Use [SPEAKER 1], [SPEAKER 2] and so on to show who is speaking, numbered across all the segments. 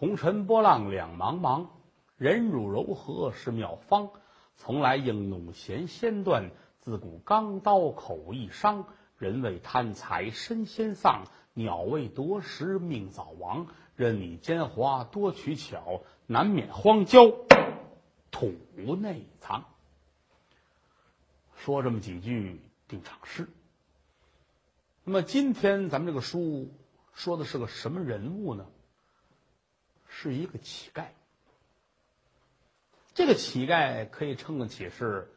[SPEAKER 1] 红尘波浪两茫茫，忍辱柔和是妙方。从来应弄弦先断，自古钢刀口易伤。人为贪财身先丧，鸟为夺食命早亡。任你奸猾多取巧，难免荒郊土内藏。说这么几句定场诗。那么今天咱们这个书说的是个什么人物呢？是一个乞丐。这个乞丐可以称得起是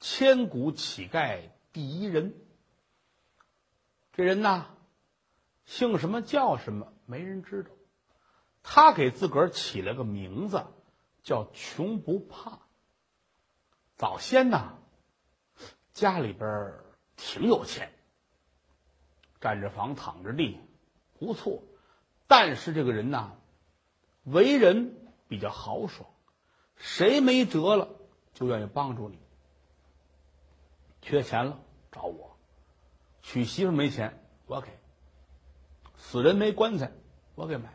[SPEAKER 1] 千古乞丐第一人。这人呢，姓什么叫什么，没人知道。他给自个儿起了个名字，叫穷不怕。早先呢，家里边挺有钱，占着房，躺着地，不错。但是这个人呢，为人比较豪爽。谁没辙了，就愿意帮助你。缺钱了找我，娶媳妇没钱我给，死人没棺材我给买，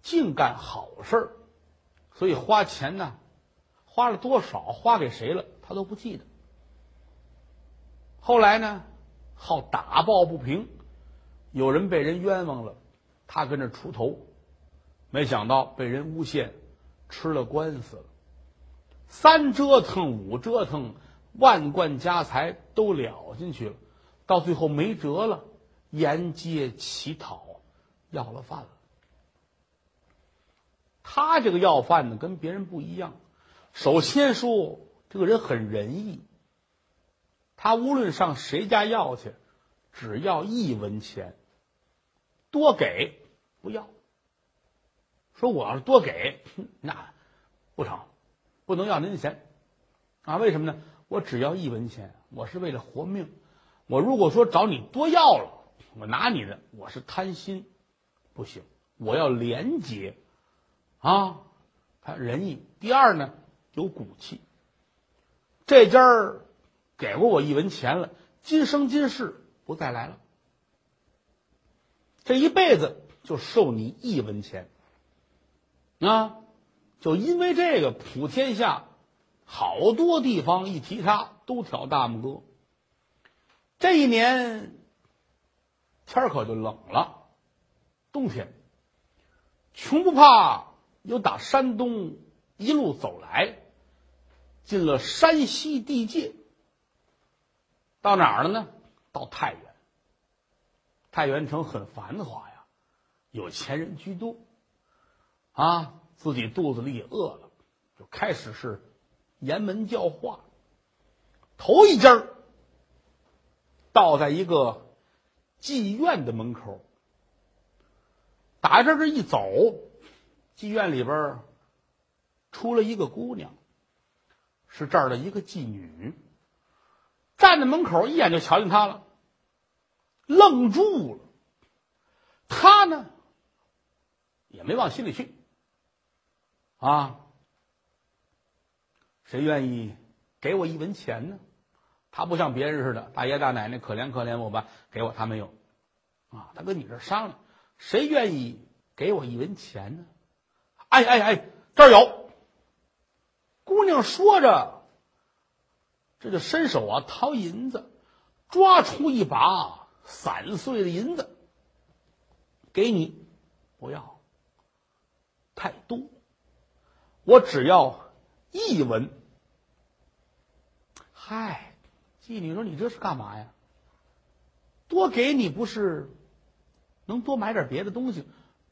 [SPEAKER 1] 净干好事儿。所以花钱呢，花了多少，花给谁了，他都不记得。后来呢，好打抱不平，有人被人冤枉了，他跟着出头，没想到被人诬陷。吃了官司了，三折腾五折腾，万贯家财都了进去了，到最后没辙了，沿街乞讨，要了饭了。他这个要饭呢，跟别人不一样。首先说，这个人很仁义。他无论上谁家要去，只要一文钱，多给不要。说我要是多给，那不成，不能要您的钱啊？为什么呢？我只要一文钱，我是为了活命。我如果说找你多要了，我拿你的，我是贪心，不行。我要廉洁啊，他仁义。第二呢，有骨气。这家儿给过我一文钱了，今生今世不再来了，这一辈子就受你一文钱。啊，就因为这个，普天下好多地方一提他都挑大拇哥。这一年天儿可就冷了，冬天，穷不怕又打山东一路走来，进了山西地界，到哪儿了呢？到太原。太原城很繁华呀，有钱人居多。啊，自己肚子里也饿了，就开始是严门教化。头一家倒在一个妓院的门口，打这这一走，妓院里边出了一个姑娘，是这儿的一个妓女，站在门口，一眼就瞧见他了，愣住了。他呢，也没往心里去。啊！谁愿意给我一文钱呢？他不像别人似的，大爷大奶奶可怜可怜我吧，给我他没有。啊，他跟你这商量，谁愿意给我一文钱呢？哎哎哎，这儿有。姑娘说着，这就伸手啊掏银子，抓出一把散碎的银子，给你，不要，太多。我只要一文。嗨，妓女说：“你这是干嘛呀？多给你不是能多买点别的东西？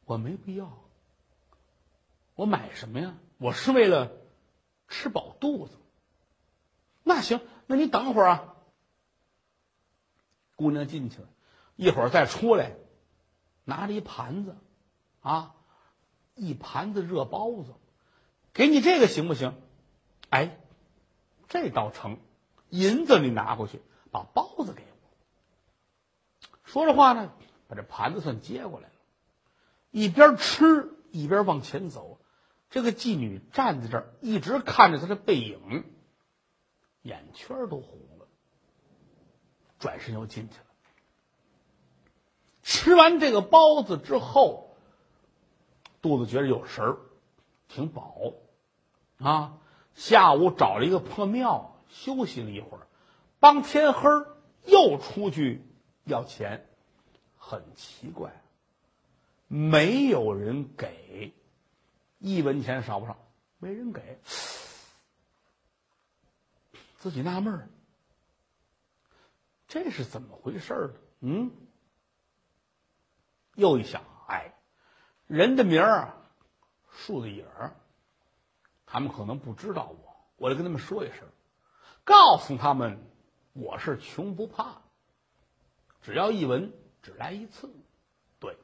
[SPEAKER 1] 我没必要。我买什么呀？我是为了吃饱肚子。那行，那你等会儿啊。”姑娘进去了，一会儿再出来，拿着一盘子，啊，一盘子热包子。给你这个行不行？哎，这倒成。银子你拿过去，把包子给我。说着话呢，把这盘子算接过来了，一边吃一边往前走。这个妓女站在这儿，一直看着他的背影，眼圈都红了。转身又进去了。吃完这个包子之后，肚子觉得有食儿，挺饱，啊，下午找了一个破庙休息了一会儿，帮天黑儿又出去要钱，很奇怪，没有人给，一文钱少不少，没人给，自己纳闷儿，这是怎么回事儿呢？嗯，又一想，哎，人的名儿啊，树的影儿，他们可能不知道我，我得跟他们说一声，告诉他们我是穷不怕，只要一文只来一次，对，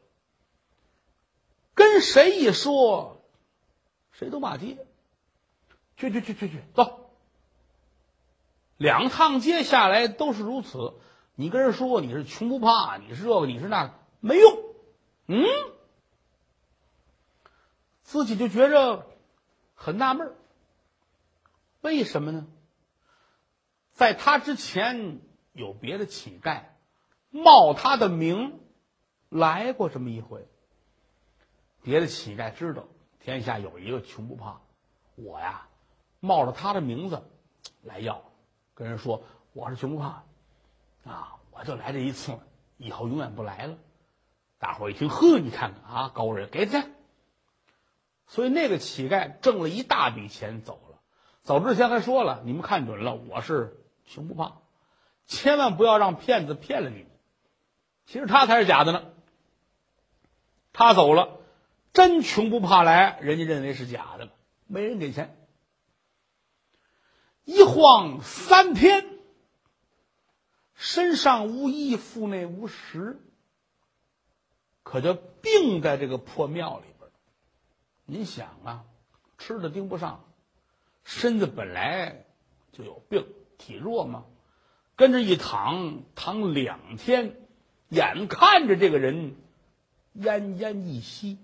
[SPEAKER 1] 跟谁一说，谁都骂街，去去去去去，走。两趟街下来都是如此，你跟人说你是穷不怕，你是这个，你是那个，没用，嗯，自己就觉着很纳闷为什么呢？在他之前有别的乞丐冒他的名来过这么一回，别的乞丐知道天下有一个穷不怕，我呀冒着他的名字来要。跟人说我是穷不怕，啊，我就来这一次，以后永远不来了。大伙儿一听，呵，你看看啊，高人给他。所以那个乞丐挣了一大笔钱走了，走之前还说了：“你们看准了，我是穷不怕，千万不要让骗子骗了你们。”其实他才是假的呢。他走了，真穷不怕来，人家认为是假的了，没人给钱。一晃三天，身上无衣，腹内无食，可就病在这个破庙里您想啊，吃的盯不上，身子本来就有病，体弱嘛，跟着一躺躺两天，眼看着这个人奄奄一息，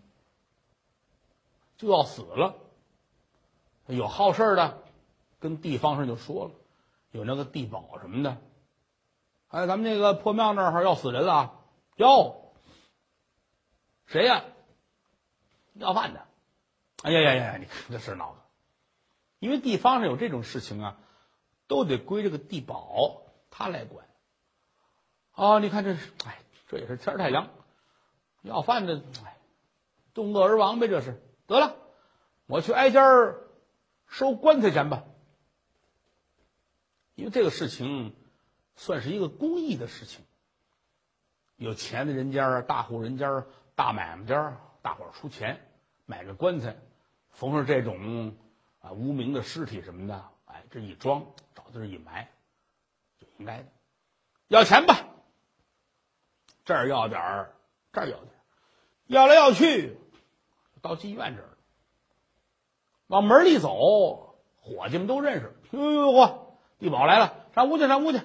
[SPEAKER 1] 就要死了。有好事的。跟地方上就说了，有那个地保什么的，哎，咱们那个破庙那儿要死人了，哟，谁呀？要饭的。哎呀呀呀！你看这事闹的，因为地方上有这种事情啊，都得归这个地保他来管。啊，你看这是，哎，这也是天太凉，要饭的，哎，冻饿而亡呗，这是。得了，我去挨家收棺材钱吧。因为这个事情算是一个公益的事情，有钱的人家、大户人家、大买卖家，大伙儿出钱买个棺材，逢上这种啊无名的尸体什么的，哎，这一装，找地儿一埋，就应该的。要钱吧，这儿要点儿，这儿要点儿，要来要去，到妓院这儿往门里走，伙计们都认识，哟哟嚯！地保来了，上屋去，上屋去。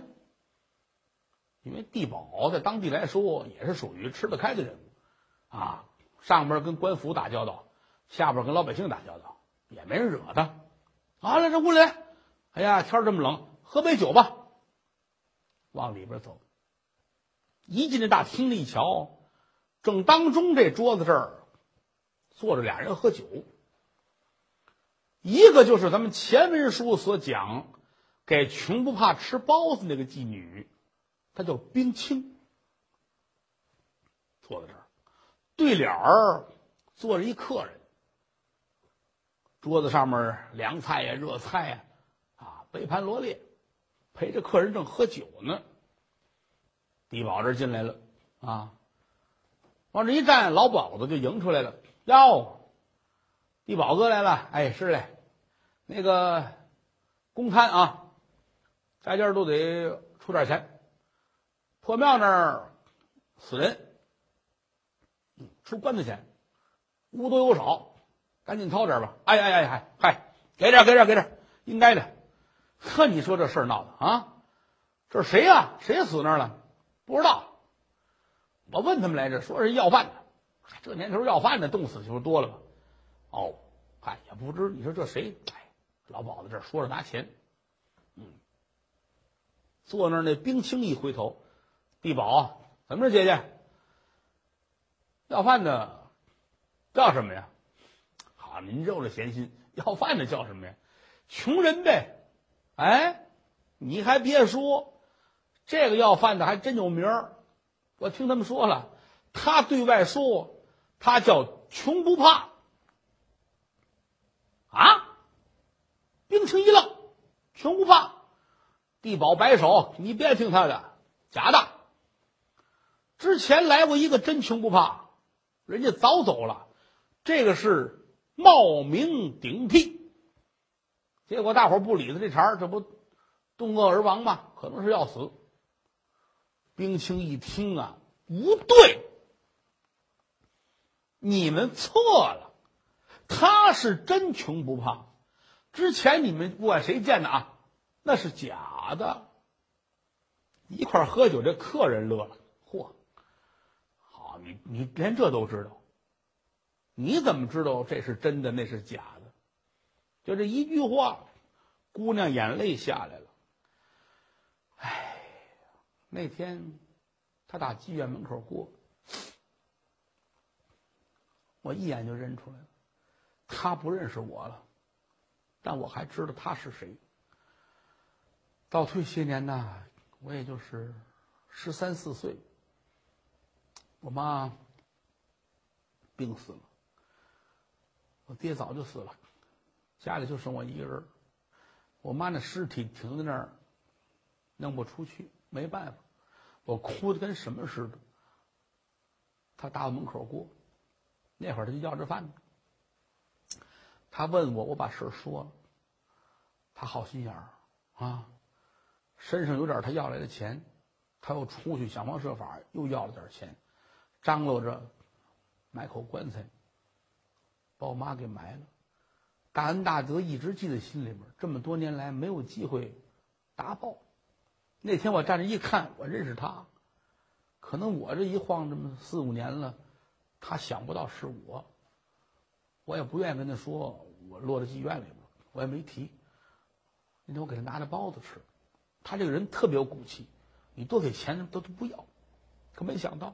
[SPEAKER 1] 因为地保在当地来说也是属于吃得开的人物，啊，上边跟官府打交道，下边跟老百姓打交道，也没人惹他。啊，了这屋里。哎呀，天这么冷，喝杯酒吧。往里边走，一进这大厅里一瞧，正当中这桌子这儿坐着俩人喝酒，一个就是咱们前文书所讲。给穷不怕吃包子那个妓女，她叫冰清，坐在这儿，对脸儿坐着一客人，桌子上面凉菜呀、热菜呀，啊，杯盘罗列，陪着客人正喝酒呢。地保这进来了，啊，往这一站，老鸨子就迎出来了，哟，地保哥来了，哎，是嘞，那个公摊啊。家家都得出点钱，破庙那儿死人，出棺材钱，无多有少，赶紧掏点吧。哎哎哎嗨嗨，给点给点给点，应该的。呵，你说这事闹的啊？这是谁呀？谁死那了？不知道。我问他们来着，说是要饭的。这年头要饭的冻死就多了吧？哦，嗨，也不知你说这谁？哎，老鸨子这说着拿钱。坐那，那冰清一回头，地保怎么着，姐姐？要饭的，叫什么呀？啊，您这闲心，要饭的叫什么呀？穷人呗。哎，你还别说，这个要饭的还真有名儿。我听他们说了，他对外说他叫穷不怕。啊！冰清一愣，穷不怕。地保摆手，你别听他的，假的。之前来过一个真穷不怕，人家早走了。这个是冒名顶替。结果大伙不理他这茬儿，这不冻饿而亡吗？可能是要死。冰清一听啊，不对，你们错了，他是真穷不怕。之前你们不管谁见的啊，那是假的。一块喝酒，这客人乐了，嚯，好，你你连这都知道，你怎么知道这是真的，那是假的？就这一句话，姑娘眼泪下来了。哎，那天他打妓院门口过，我一眼就认出来了，他不认识我了，但我还知道他是谁。倒退些年呐，我也就是十三四岁，我妈病死了，我爹早就死了。家里就剩我一个人，我妈那尸体停在那儿，弄不出去，没办法，我哭的跟什么似的。他打我门口过，那会儿他就要着饭呢。他问我，我把事儿说了。他好心眼儿啊，身上有点他要来的钱，他又出去想方设法又要了点钱，张罗着买口棺材，把我妈给埋了。大恩大德一直记在心里边，这么多年来没有机会答报。那天我站着一看，我认识他，可能我这一晃这么四五年了，他想不到是我。我也不愿意跟他说我落到妓院里边，我也没提。那天我给他拿着包子吃，他这个人特别有骨气，你多给钱都都不要。可没想到，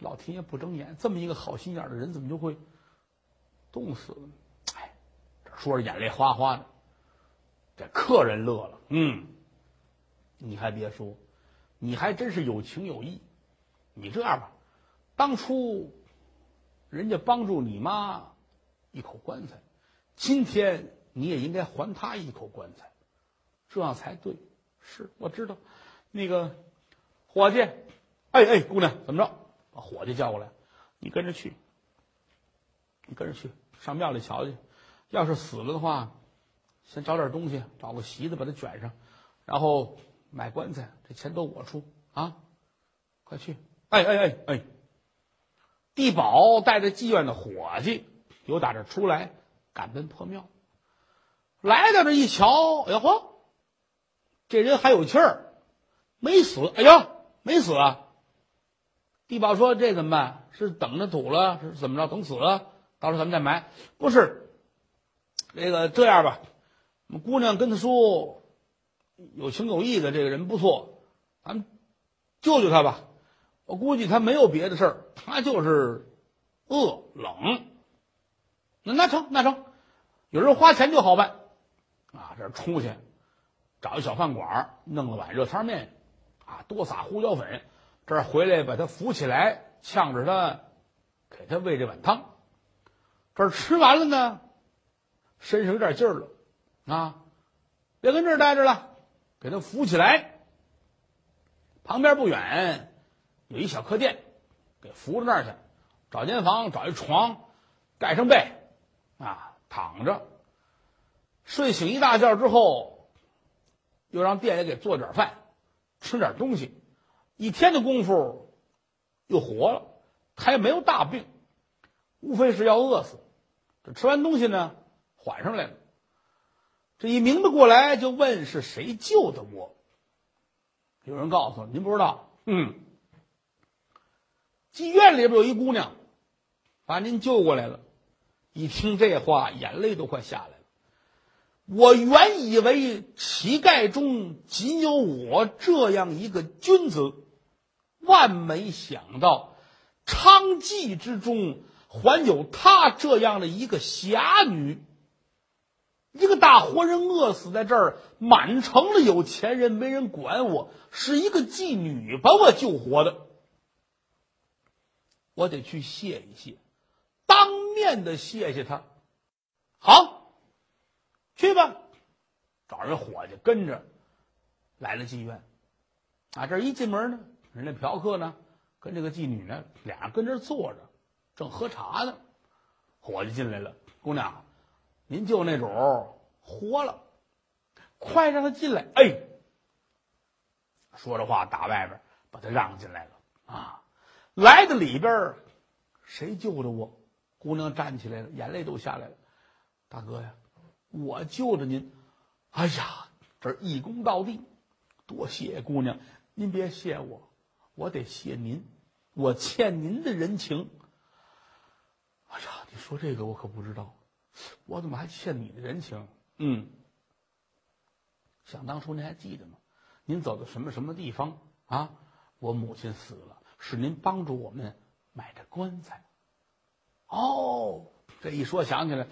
[SPEAKER 1] 老天爷不睁眼，这么一个好心眼的人，怎么就会冻死了？哎，这说着眼泪哗哗的，这客人乐了。嗯，你还别说，你还真是有情有义。你这样吧，当初人家帮助你妈一口棺材，今天你也应该还他一口棺材，这样才对。是，我知道。那个伙计，哎哎，姑娘，怎么着？把伙计叫过来，你跟着去，你跟着去上庙里瞧去。要是死了的话，先找点东西，找个席子把它卷上，然后买棺材，这钱都我出啊！快去！哎哎哎哎！地保带着妓院的伙计由打这出来，赶奔破庙。来到这一瞧，哎呀嚯，这人还有气儿，没死！哎呀，没死啊！地保说：“这怎么办？是等着土了，是怎么着？等死了，到时候咱们再埋。”不是。这个这样吧，我们姑娘跟他说，有情有义的这个人不错，咱们救救他吧。我估计他没有别的事儿，他就是饿冷。那那成那成，有人花钱就好办啊！这出去找一小饭馆，弄了碗热汤面，啊，多撒胡椒粉，这回来把他扶起来，呛着他，给他喂这碗汤。这儿吃完了呢。身上有点劲儿了，啊，别跟这儿待着了，给他扶起来。旁边不远有一小客店，给扶到那儿去，找间房，找一床，盖上被，啊，躺着。睡醒一大觉之后，又让店里给做点饭，吃点东西。一天的功夫，又活了。他也没有大病，无非是要饿死。这吃完东西呢？缓上来了，这一明白过来，就问是谁救的我。有人告诉您不知道，嗯，妓院里边有一姑娘，把您救过来了。一听这话，眼泪都快下来了。我原以为乞丐中仅有我这样一个君子，万没想到娼妓之中还有她这样的一个侠女，一个大活人饿死在这儿，满城的有钱人没人管我，是一个妓女把我救活的，我得去谢一谢，当面的谢谢她。好，去吧，找人伙计跟着来了妓院，啊，这一进门呢，人家嫖客呢。跟这个妓女呢，俩人跟这坐着，正喝茶呢。伙计进来了，姑娘，您就那种活了，快让他进来。哎，说着话打外边把他让进来了啊。来到里边，谁救的我？姑娘站起来了，眼泪都下来了。大哥呀，我救的您。哎呀，这一躬到地，多谢姑娘，您别谢我。我得谢您，我欠您的人情。哎呀，你说这个我可不知道，我怎么还欠你的人情？嗯，想当初您还记得吗？您走到什么什么地方啊？我母亲死了，是您帮助我们买的棺材。哦，这一说想起来，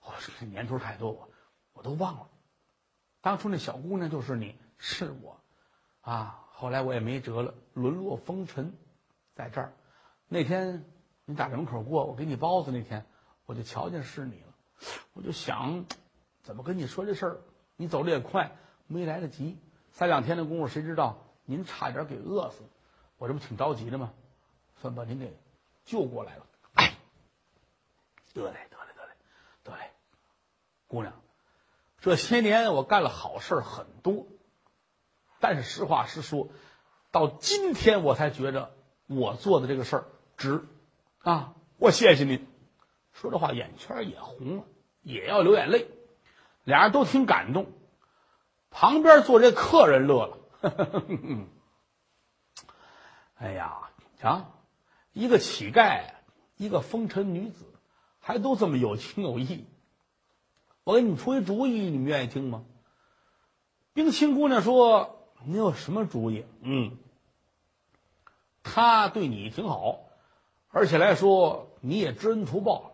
[SPEAKER 1] 我这年头太多，我我都忘了。当初那小姑娘就是你，是我，啊。后来我也没辙了，沦落风尘，在这儿。那天你打门口过，我给你包子那天，我就瞧见是你了。我就想，怎么跟你说这事儿？你走的也快，没来得及。三两天的功夫，谁知道您差点给饿死，我这不挺着急的吗？算把您给救过来了。得嘞，得嘞，得嘞，得嘞，姑娘，这些年我干了好事很多。但是实话实说，到今天我才觉着我做的这个事儿值，啊！我谢谢您。说这话眼圈也红了，也要流眼泪。俩人都挺感动。旁边坐这客人乐了，哎呀，瞧，一个乞丐，一个风尘女子，还都这么有情有义。我给你们出一主意，你们愿意听吗？冰清姑娘说。你有什么主意？嗯，他对你挺好，而且来说你也知恩图报，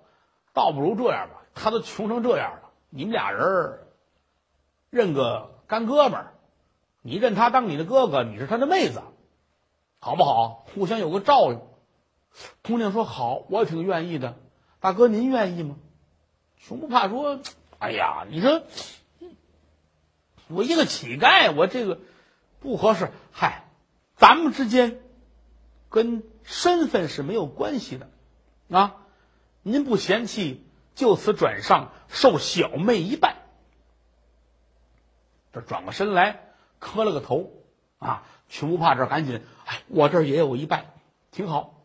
[SPEAKER 1] 倒不如这样吧。他都穷成这样了，你们俩人认个干哥们儿，你认他当你的哥哥，你是他的妹子，好不好？互相有个照应。姑娘说好，我挺愿意的。大哥，您愿意吗？熊不怕说，哎呀，你说我一个乞丐，我这个。不合适，嗨，咱们之间跟身份是没有关系的啊！您不嫌弃，就此转上受小妹一拜。这转过身来，磕了个头啊！穷不怕这赶紧，哎，我这儿也有一拜，挺好。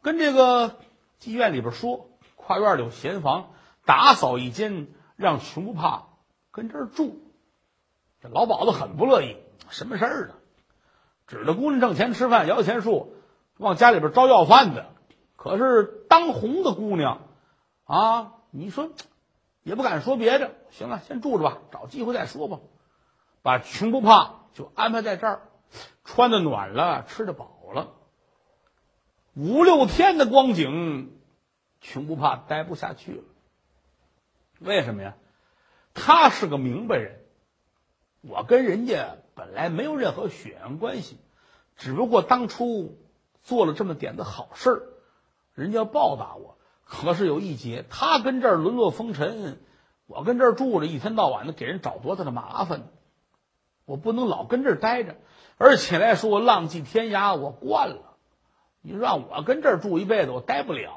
[SPEAKER 1] 跟这个妓院里边说，跨院里有闲房，打扫一间，让穷不怕跟这儿住。这老鸨子很不乐意，什么事儿呢？指着姑娘挣钱吃饭，摇钱树，往家里边招要饭的。可是当红的姑娘，啊，你说也不敢说别的。行了，先住着吧，找机会再说吧。把穷不怕就安排在这儿，穿的暖了，吃的饱了。五六天的光景，穷不怕待不下去了。为什么呀？他是个明白人。我跟人家本来没有任何血缘关系，只不过当初做了这么点的好事儿，人家要报答我。可是有一节，他跟这儿沦落风尘，我跟这儿住着，一天到晚的给人找多大的麻烦，我不能老跟这儿待着。而且来说，浪迹天涯我惯了，你让我跟这儿住一辈子，我待不了。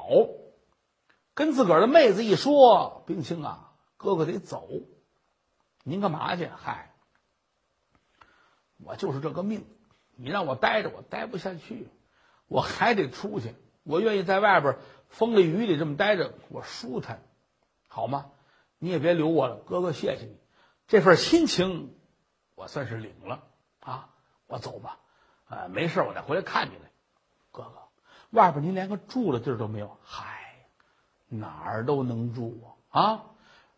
[SPEAKER 1] 跟自个儿的妹子一说，冰清啊，哥哥得走，您干嘛去？嗨。我就是这个命，你让我待着，我待不下去，我还得出去。我愿意在外边风里雨里这么待着，我舒坦，好吗？你也别留我了，哥哥，谢谢你，这份心情我算是领了啊！我走吧，啊，没事，我再回来看你来。哥哥，外边您连个住的地儿都没有，嗨，哪儿都能住啊！啊，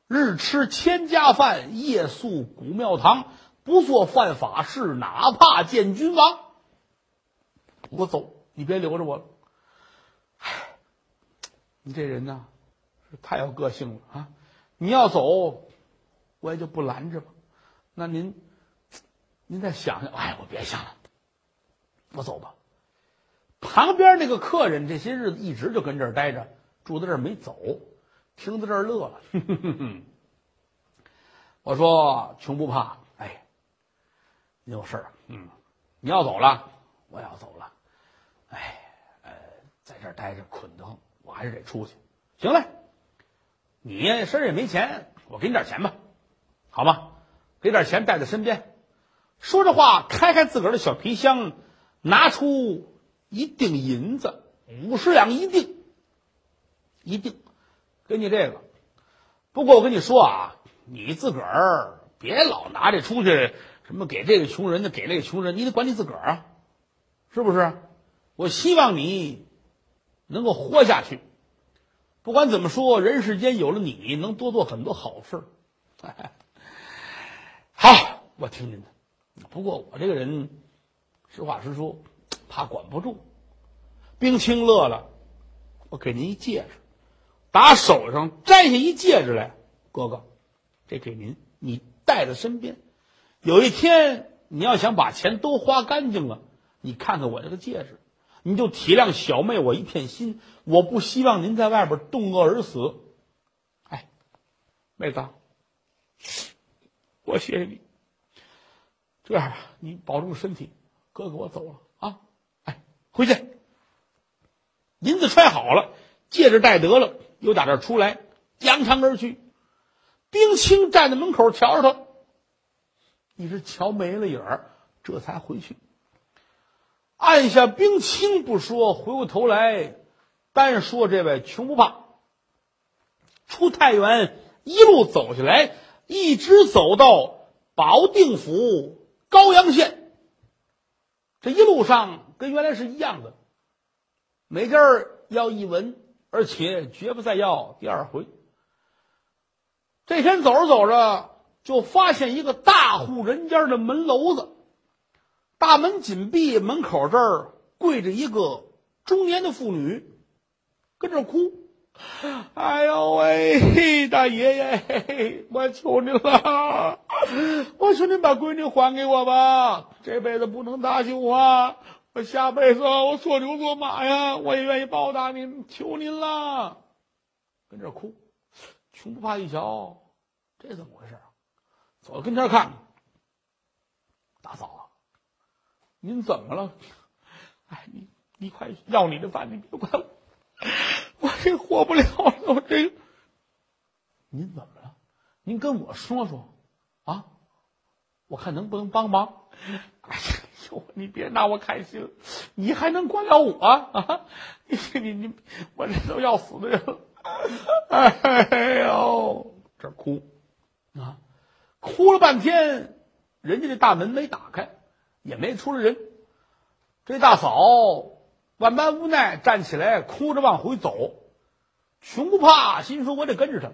[SPEAKER 1] 日吃千家饭，夜宿古庙堂。不做犯法事，哪怕见君王。我走，你别留着我了。唉，你这人呢，是太有个性了啊！你要走，我也就不拦着吧。那您，您再想想，哎，我别想了，我走吧。旁边那个客人这些日子一直就跟这儿待着，住在这儿没走，听到这儿乐了。我说穷不怕，有事儿，嗯，你要走了，我要走了，哎，呃，在这儿待着困得慌，我还是得出去。行嘞，你身上也没钱，我给你点钱吧，好吗？给点钱带在身边。说着话，开开自个儿的小皮箱，拿出。一锭银子，五十两一锭，一锭，给你这个。不过我跟你说啊，你自个儿别老拿这出去，什么给这个穷人的，给那个穷人，你得管你自个儿啊，是不是？我希望你能够活下去。不管怎么说，人世间有了你，能多做很多好事。好，我听您的。不过我这个人，实话实说。怕管不住，冰清乐了，我给您一戒指，打手上摘下一戒指来，哥哥，这给您，你带在身边。有一天你要想把钱都花干净了，你看看我这个戒指，你就体谅小妹我一片心。我不希望您在外边冻饿而死。哎，妹子，我谢谢你。这样吧，你保重身体，哥哥我走了啊。哎回去，银子揣好了，戒指戴得了，又打这出来，扬长而去。冰清站在门口瞧着他，一直瞧没了影儿，这才回去。按下冰清不说，回过头来单说这位穷不怕。出太原一路走下来，一直走到保定府高阳县。这一路上。跟原来是一样的，每家要一文，而且绝不再要第二回。这天走着走着，就发现一个大户人家的门楼子，大门紧闭，门口这儿跪着一个中年的妇女，跟这哭：“哎呦喂，大爷爷，我求您了，我求您把闺女还给我吧，这辈子不能搭救啊！”我下辈子我做牛做马呀，我也愿意报答您，求您了。跟这哭，穷不怕一瞧，这怎么回事？走到跟前看，大嫂，您怎么了？哎，你你快要你的饭，你别管我，我这活不了了。我这，您怎么了？您跟我说说啊，我看能不能帮忙。哎呀。你别拿我开心了，你还能管了我啊？你你你，我这都要死的人了！哎呦，这哭啊，哭了半天，人家这大门没打开，也没出来人。这大嫂万般无奈，站起来哭着往回走。穷不怕，心说我得跟着他，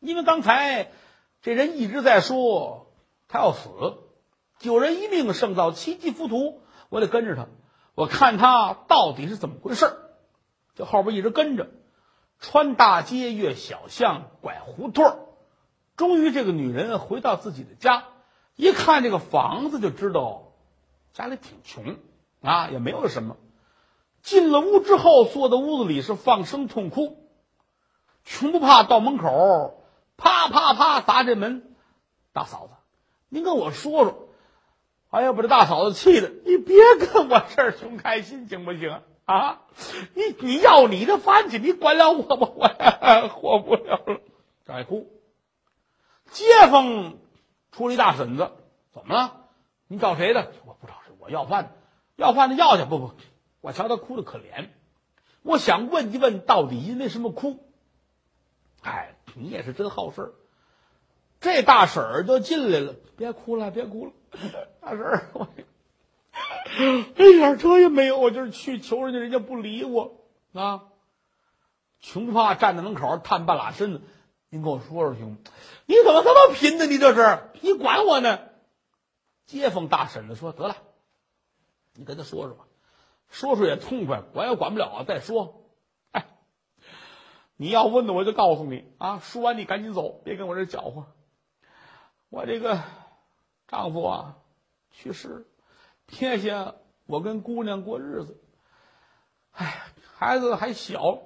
[SPEAKER 1] 因为刚才这人一直在说他要死。救人一命胜造七级浮屠，我得跟着他，我看他到底是怎么回事就后边一直跟着，穿大街，越小巷，拐胡同终于这个女人回到自己的家，一看这个房子就知道家里挺穷啊，也没有什么。进了屋之后，坐在屋子里是放声痛哭，穷不怕到门口，啪啪啪砸这门，大嫂子，您跟我说说。哎呀，把这大嫂子气的！你别跟我这儿穷开心，行不行啊？你你要你的饭去，你管了我吗？我活不了了，再哭。街坊出了一大婶子，怎么了？你找谁的？我不找谁，我要饭，要饭的要去。不不，我瞧他哭的可怜，我想问一问，到底因为什么哭？哎，你也是真好事儿。这大婶儿就进来了，别哭了，别哭了，大婶儿，我一点辙也没有，我就是去求人家，人家不理我啊。穷怕站在门口探半拉身子，您跟我说说，兄，你怎么这么贫呢？你这是，你管我呢？街坊大婶子说：“得了，你跟他说说吧，说说也痛快，管也管不了啊，再说。”哎，你要问的，我就告诉你啊。说完，你赶紧走，别跟我这搅和。我这个丈夫啊，去世，撇下我跟姑娘过日子。哎，孩子还小，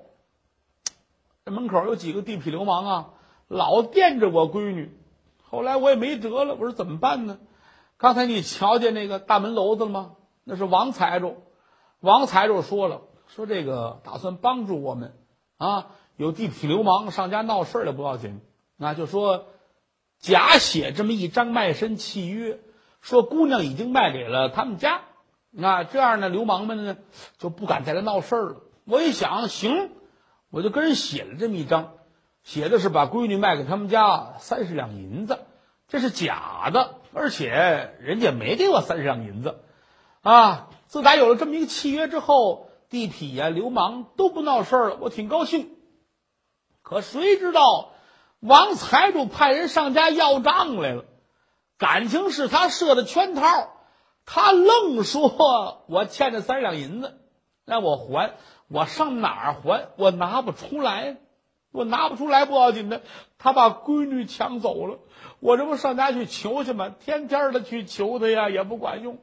[SPEAKER 1] 这门口有几个地痞流氓啊，老惦着我闺女。后来我也没辙了，我说怎么办呢？刚才你瞧见那个大门楼子了吗？那是王财主。王财主说了，说这个打算帮助我们啊。有地痞流氓上家闹事儿了不要紧，那就说假写这么一张卖身契约，说姑娘已经卖给了他们家，那这样呢，流氓们呢就不敢再来闹事儿了。我一想，行，我就跟人写了这么一张，写的是把闺女卖给他们家三十两银子，这是假的，而且人家没给我三十两银子啊。自打有了这么一个契约之后，地痞呀、流氓都不闹事儿了，我挺高兴。可谁知道，王财主派人上家要账来了，感情是他设的圈套，他愣说我欠着三十两银子，让我还，我上哪儿还？我拿不出来，我拿不出来不要紧的，他把闺女抢走了，我这不上家去求去吗？天天的去求他呀，也不管用。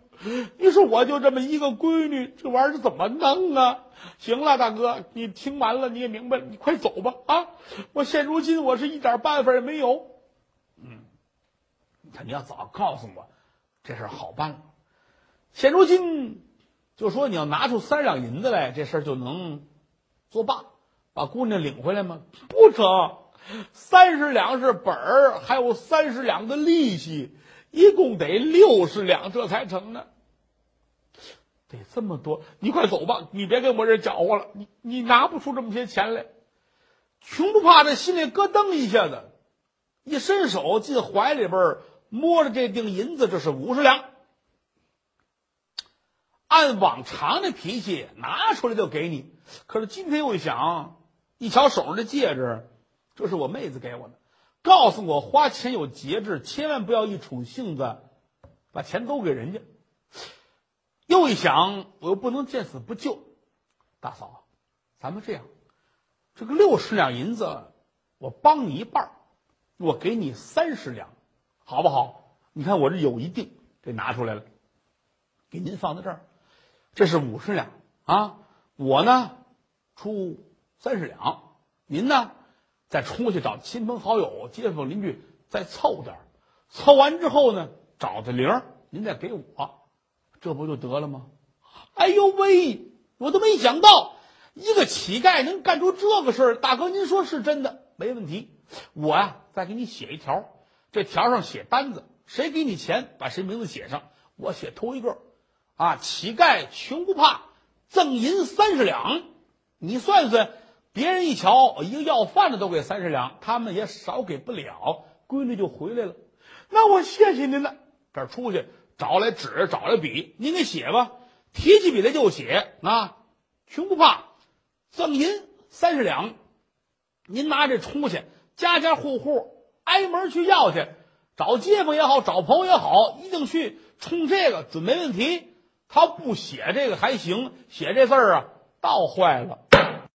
[SPEAKER 1] 你说我就这么一个闺女，这玩意儿怎么弄啊？行了，大哥，你听完了你也明白了，你快走吧啊！我现如今我是一点办法也没有。嗯，你看你要早告诉我，这事儿好办了。现如今就说你要拿出三两银子来，这事儿就能作罢，把姑娘领回来吗？不成，三十两是本儿，还有三十两的利息。一共得六十两，这才成呢。得这么多，你快走吧，你别跟我这搅和了。你你拿不出这么些钱来，穷不怕这心里咯噔一下子，一伸手进怀里边摸着这锭银子，这是五十两。按往常的脾气，拿出来就给你。可是今天又一想，一瞧手上的戒指，这是我妹子给我的。告诉我花钱有节制，千万不要一宠性子，把钱都给人家。又一想，我又不能见死不救。大嫂，咱们这样，这个六十两银子，我帮你一半我给你三十两，好不好？你看我这有一定，给拿出来了，给您放在这儿。这是五十两啊，我呢出三十两，您呢？再出去找亲朋好友、街坊邻居，再凑点凑完之后呢，找的零您再给我，这不就得了吗？哎呦喂，我都没想到一个乞丐能干出这个事儿。大哥，您说是真的？没问题，我呀再给你写一条，这条上写单子，谁给你钱，把谁名字写上，我写头一个。啊，乞丐穷不怕，赠银三十两，你算算。别人一瞧，一个要饭的都给三十两，他们也少给不了。闺女就回来了，那我谢谢您了。这出去找来纸，找来笔，您给写吧。提起笔来就写啊，穷不怕，赠银三十两。您拿这出去，家家户户挨门去要去，找街坊也好，找朋友也好，一定去冲这个准没问题。他不写这个还行，写这字儿啊，倒坏了。